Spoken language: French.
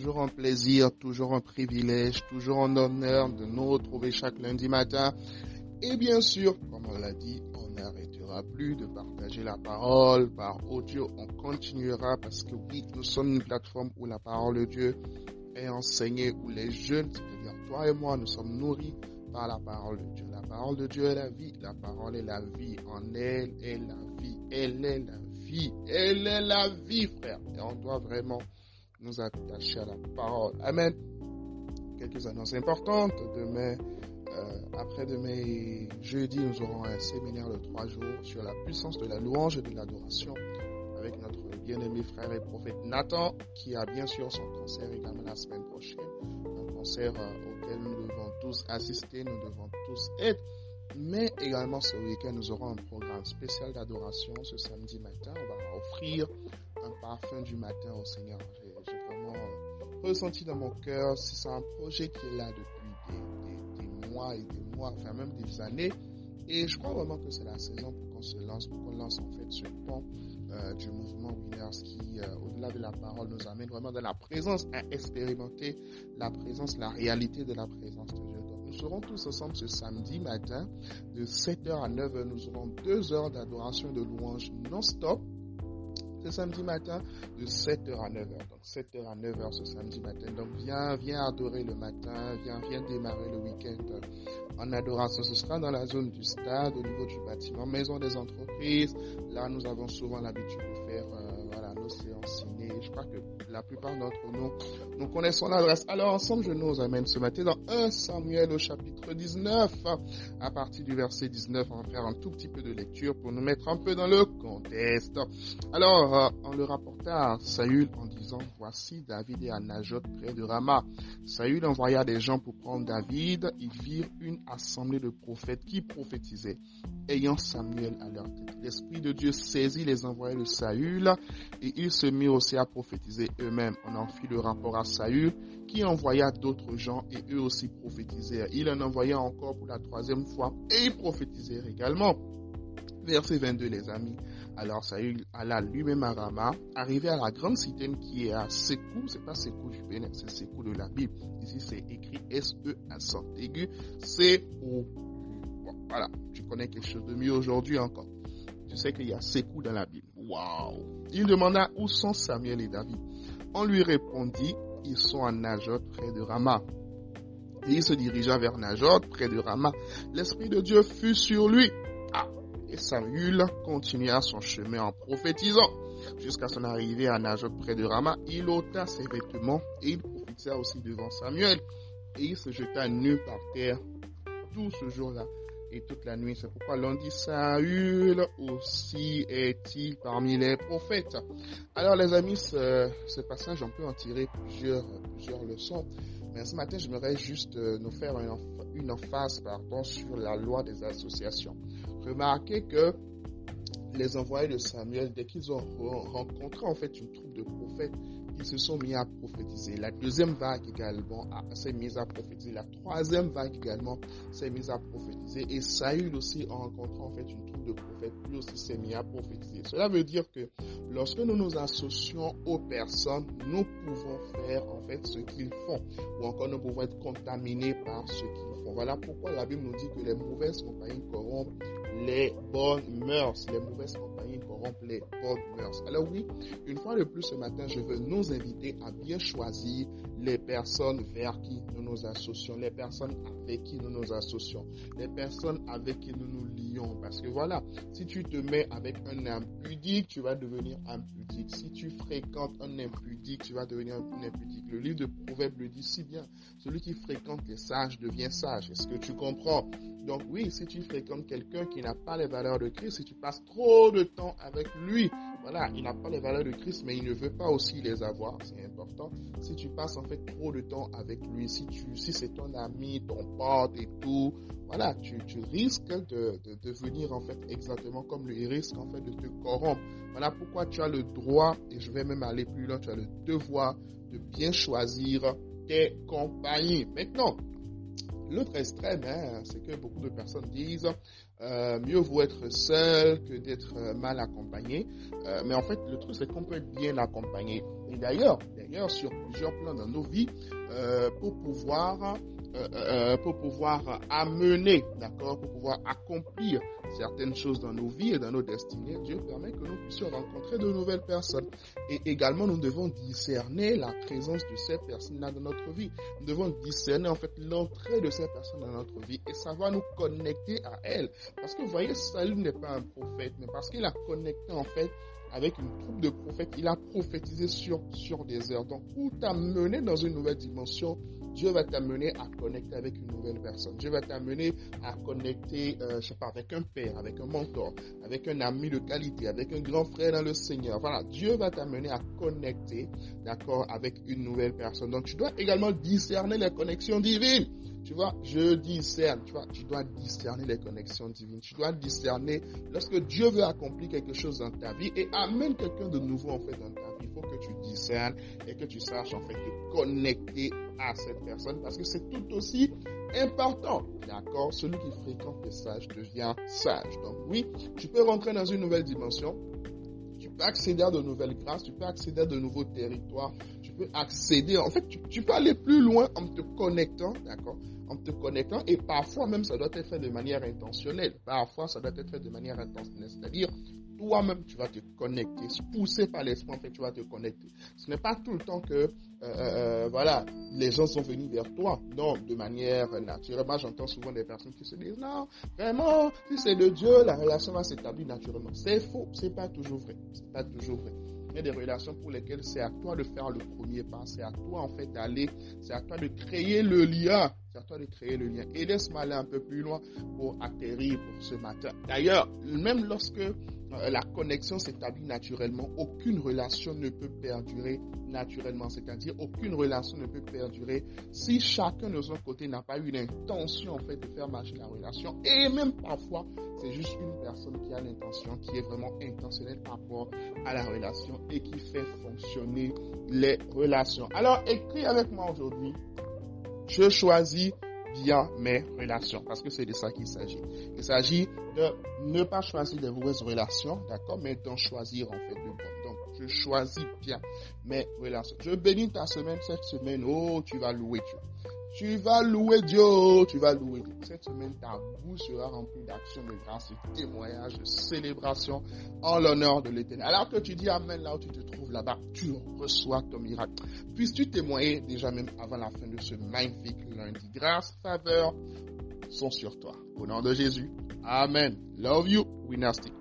toujours un plaisir, toujours un privilège, toujours un honneur de nous retrouver chaque lundi matin. Et bien sûr, comme on l'a dit, on n'arrêtera plus de partager la parole par audio. On continuera parce que oui, nous sommes une plateforme où la parole de Dieu est enseignée, où les jeunes, c'est-à-dire toi et moi, nous sommes nourris par la parole de Dieu. La parole de Dieu est la vie. La parole est la vie. En elle est la vie. Elle est la vie. Elle est la vie, frère. Et on doit vraiment nous attacher à la parole. Amen. Quelques annonces importantes. Demain, euh, après-demain jeudi, nous aurons un séminaire de trois jours sur la puissance de la louange et de l'adoration avec notre bien-aimé frère et prophète Nathan, qui a bien sûr son concert également la semaine prochaine. Un concert euh, auquel nous devons tous assister, nous devons tous être. Mais également ce week-end, nous aurons un programme spécial d'adoration ce samedi matin. On va offrir un parfum du matin au Seigneur ressenti dans mon cœur, c'est un projet qui est là depuis des, mois et des mois, enfin même des années. Et je crois vraiment que c'est la saison pour qu'on se lance, pour qu'on lance en fait ce pont euh, du mouvement Winners qui, euh, au-delà de la parole, nous amène vraiment dans la présence à expérimenter la présence, la réalité de la présence de Dieu. Donc, nous serons tous ensemble ce samedi matin de 7h à 9h. Nous aurons deux heures d'adoration et de louange non-stop ce samedi matin de 7h à 9h. Donc 7h à 9h ce samedi matin. Donc viens, viens adorer le matin, viens, viens démarrer le week-end en adoration. Ce sera dans la zone du stade, au niveau du bâtiment, maison des entreprises. Là, nous avons souvent l'habitude de faire je crois que la plupart d'entre nous, nous connaissons l'adresse. Alors ensemble, je nous amène ce matin dans 1 Samuel au chapitre 19. À partir du verset 19, on va faire un tout petit peu de lecture pour nous mettre un peu dans le contexte. Alors, euh, on le rapporta à Saül en disant, voici David et à près de Rama. Saül envoya des gens pour prendre David. Ils virent une assemblée de prophètes qui prophétisaient, ayant Samuel à leur tête. L'Esprit de Dieu saisit les envoyés de Saül et ils se mirent aussi à prophétiser eux-mêmes. On en fit le rapport à Saül qui envoya d'autres gens et eux aussi prophétisèrent. Il en envoya encore pour la troisième fois et ils prophétisèrent également. Verset 22 les amis. Alors Saül alla lui-même à Rama, arrivé à la grande cité qui est à Sekou, c'est pas Sekou du Bénin, c'est Sekou de la Bible. Ici c'est écrit S-E accent aigu, c'est voilà, tu connais quelque chose de mieux aujourd'hui encore. Tu sais qu'il y a Sekou dans la Bible. Il demanda où sont Samuel et David. On lui répondit, ils sont à Najot près de Rama. Et il se dirigea vers Najot près de Rama. L'Esprit de Dieu fut sur lui. Ah! Et Samuel continua son chemin en prophétisant. Jusqu'à son arrivée à Najot près de Rama, il ôta ses vêtements et il prophétisa aussi devant Samuel. Et il se jeta nu par terre tout ce jour-là et toute la nuit. C'est pourquoi l'on dit Saül aussi est-il parmi les prophètes. Alors les amis, ce, passage, on peut en tirer plusieurs, leçons. Mais ce matin, j'aimerais juste euh, nous faire une, une emphase pardon, sur la loi des associations. Remarquez que les envoyés de Samuel, dès qu'ils ont rencontré en fait une troupe de prophètes, se sont mis à prophétiser. La deuxième vague également s'est mise à prophétiser. La troisième vague également s'est mise à prophétiser. Et Saül aussi, en rencontrant en fait une troupe de prophètes, lui aussi s'est mis à prophétiser. Cela veut dire que lorsque nous nous associons aux personnes, nous pouvons faire en fait ce qu'ils font. Ou encore nous pouvons être contaminés par ce qu'ils font. Voilà pourquoi la Bible nous dit que les mauvaises compagnies corrompent les bonnes mœurs. Les mauvaises compagnies corrompent les bonnes mœurs. Alors oui, une fois de plus ce matin, je veux nous inviter à bien choisir les personnes vers qui nous nous associons, les personnes avec qui nous nous associons, les personnes avec qui nous nous lions. Parce que voilà, si tu te mets avec un impudique, tu vas devenir impudique. Si tu fréquentes un impudique, tu vas devenir un impudique. Le livre de Proverbes le dit si bien. Celui qui fréquente les sages devient sage. Est-ce que tu comprends? Donc oui, si tu fréquentes quelqu'un qui n'a pas les valeurs de Christ, si tu passes trop de temps avec lui, voilà, il n'a pas les valeurs de Christ, mais il ne veut pas aussi les avoir, c'est important. Si tu passes en fait trop de temps avec lui, si tu, si c'est ton ami, ton pote et tout, voilà, tu, tu risques de, de, devenir en fait exactement comme lui, il risque en fait de te corrompre. Voilà pourquoi tu as le droit, et je vais même aller plus loin, tu as le devoir de bien choisir tes compagnies. Maintenant, l'autre extrême, hein, c'est que beaucoup de personnes disent euh, mieux vaut être seul que d'être euh, mal accompagné. Euh, mais en fait, le truc, c'est qu'on peut être bien accompagné. Et d'ailleurs, d'ailleurs, sur plusieurs plans dans nos vies, pour pouvoir euh, euh, pour pouvoir amener, d'accord, pour pouvoir accomplir certaines choses dans nos vies et dans nos destinées, Dieu permet que nous puissions rencontrer de nouvelles personnes. Et également, nous devons discerner la présence de ces personnes-là dans notre vie. Nous devons discerner en fait l'entrée de ces personnes dans notre vie et va nous connecter à elles. Parce que vous voyez, Saül n'est pas un prophète, mais parce qu'il a connecté en fait avec une troupe de prophètes, il a prophétisé sur, sur des heures. Donc, pour t'amener dans une nouvelle dimension, Dieu va t'amener à connecter avec une nouvelle personne. Dieu va t'amener à connecter, euh, je sais pas, avec un père, avec un mentor, avec un ami de qualité, avec un grand frère dans le Seigneur. Voilà, Dieu va t'amener à connecter, d'accord, avec une nouvelle personne. Donc, tu dois également discerner les connexions divines. Tu vois, je discerne, tu vois, tu dois discerner les connexions divines. Tu dois discerner lorsque Dieu veut accomplir quelque chose dans ta vie et amène quelqu'un de nouveau en fait dans ta vie. Il faut discernes et que tu saches en fait te connecter à cette personne parce que c'est tout aussi important. D'accord? Celui qui fréquente les sages devient sage. Donc oui, tu peux rentrer dans une nouvelle dimension. Tu peux accéder à de nouvelles grâces, tu peux accéder à de nouveaux territoires, tu peux accéder, en fait, tu, tu peux aller plus loin en te connectant, d'accord? En te connectant, et parfois même ça doit être fait de manière intentionnelle, parfois ça doit être fait de manière intentionnelle, c'est-à-dire toi-même, tu vas te connecter. Poussé par l'esprit, en fait, tu vas te connecter. Ce n'est pas tout le temps que, euh, euh, euh, voilà, les gens sont venus vers toi. Non, de manière naturelle. J'entends souvent des personnes qui se disent, non, vraiment, si c'est de Dieu, la relation va s'établir naturellement. C'est faux. C'est pas toujours vrai. C'est pas toujours vrai. Il y a des relations pour lesquelles c'est à toi de faire le premier pas. C'est à toi, en fait, d'aller. C'est à toi de créer le lien. C'est à toi de créer le lien. Et laisse-moi aller un peu plus loin pour atterrir pour ce matin. D'ailleurs, même lorsque la connexion s'établit naturellement. Aucune relation ne peut perdurer naturellement. C'est-à-dire, aucune relation ne peut perdurer si chacun de son côté n'a pas eu l'intention, en fait, de faire marcher la relation. Et même parfois, c'est juste une personne qui a l'intention, qui est vraiment intentionnelle par rapport à la relation et qui fait fonctionner les relations. Alors, écris avec moi aujourd'hui. Je choisis bien mes relations. Parce que c'est de ça qu'il s'agit. Il s'agit de ne pas choisir des mauvaises relations, d'accord, mais d'en choisir en fait de je choisis bien mes relations. Je bénis ta semaine cette semaine. Oh, tu vas louer Dieu. Tu vas louer Dieu, tu vas louer Dieu. Cette semaine, ta bouche sera remplie d'actions de grâce, de témoignages, de célébration en l'honneur de l'éternel. Alors que tu dis Amen là où tu te trouves là-bas, tu reçois ton miracle. Puisses-tu témoigner déjà même avant la fin de ce magnifique lundi? Grâce, faveur sont sur toi. Au nom de Jésus. Amen. Love you. Winastic.